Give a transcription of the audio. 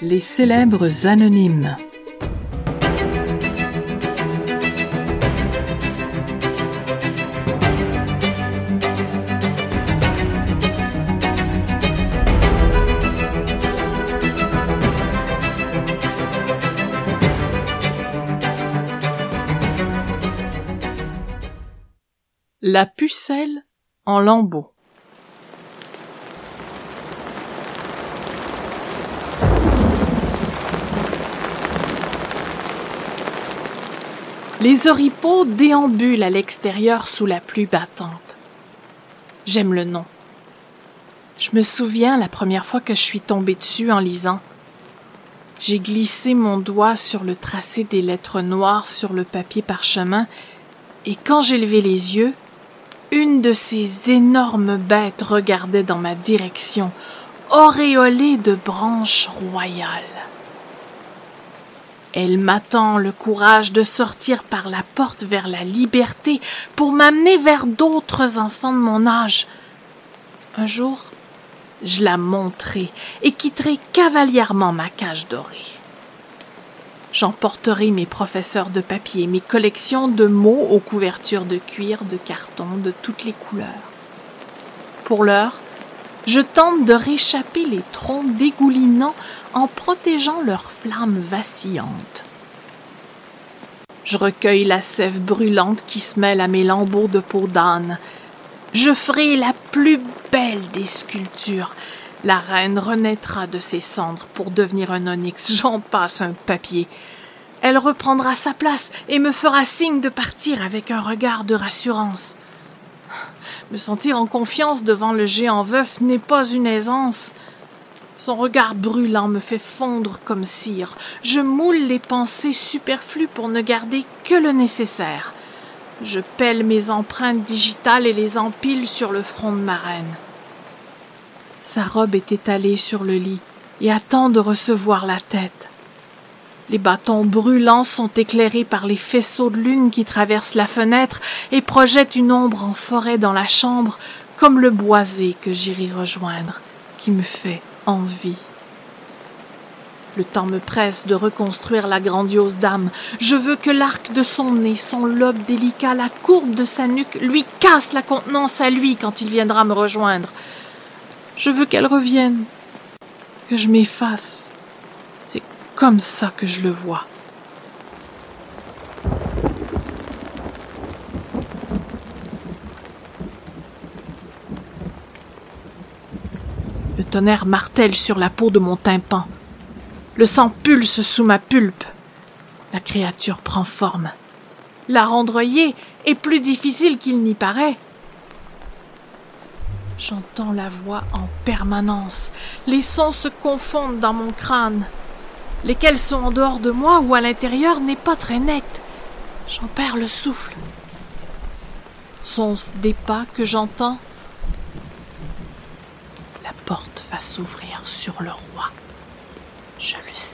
Les célèbres anonymes. La pucelle en lambeaux. Les oripeaux déambulent à l'extérieur sous la pluie battante. J'aime le nom. Je me souviens la première fois que je suis tombée dessus en lisant. J'ai glissé mon doigt sur le tracé des lettres noires sur le papier parchemin, et quand j'ai levé les yeux, une de ces énormes bêtes regardait dans ma direction, auréolée de branches royales. Elle m'attend le courage de sortir par la porte vers la liberté pour m'amener vers d'autres enfants de mon âge. Un jour, je la monterai et quitterai cavalièrement ma cage dorée. J'emporterai mes professeurs de papier, mes collections de mots aux couvertures de cuir, de carton, de toutes les couleurs. Pour l'heure, je tente de réchapper les troncs dégoulinants en protégeant leurs flammes vacillantes. Je recueille la sève brûlante qui se mêle à mes lambeaux de peau d'âne. Je ferai la plus belle des sculptures. La reine renaîtra de ses cendres pour devenir un onyx. J'en passe un papier. Elle reprendra sa place et me fera signe de partir avec un regard de rassurance. Me sentir en confiance devant le géant veuf n'est pas une aisance. Son regard brûlant me fait fondre comme cire. Je moule les pensées superflues pour ne garder que le nécessaire. Je pèle mes empreintes digitales et les empile sur le front de ma reine. Sa robe est étalée sur le lit et attend de recevoir la tête. Les bâtons brûlants sont éclairés par les faisceaux de lune qui traversent la fenêtre et projettent une ombre en forêt dans la chambre, comme le boisé que j'irai rejoindre, qui me fait envie. Le temps me presse de reconstruire la grandiose dame. Je veux que l'arc de son nez, son lobe délicat, la courbe de sa nuque lui casse la contenance à lui quand il viendra me rejoindre. Je veux qu'elle revienne, que je m'efface. Comme ça que je le vois. Le tonnerre martèle sur la peau de mon tympan. Le sang pulse sous ma pulpe. La créature prend forme. La rendroyer est plus difficile qu'il n'y paraît. J'entends la voix en permanence. Les sons se confondent dans mon crâne. Lesquels sont en dehors de moi ou à l'intérieur n'est pas très net. J'en perds le souffle. Sont-ce des pas que j'entends? La porte va s'ouvrir sur le roi. Je le sais.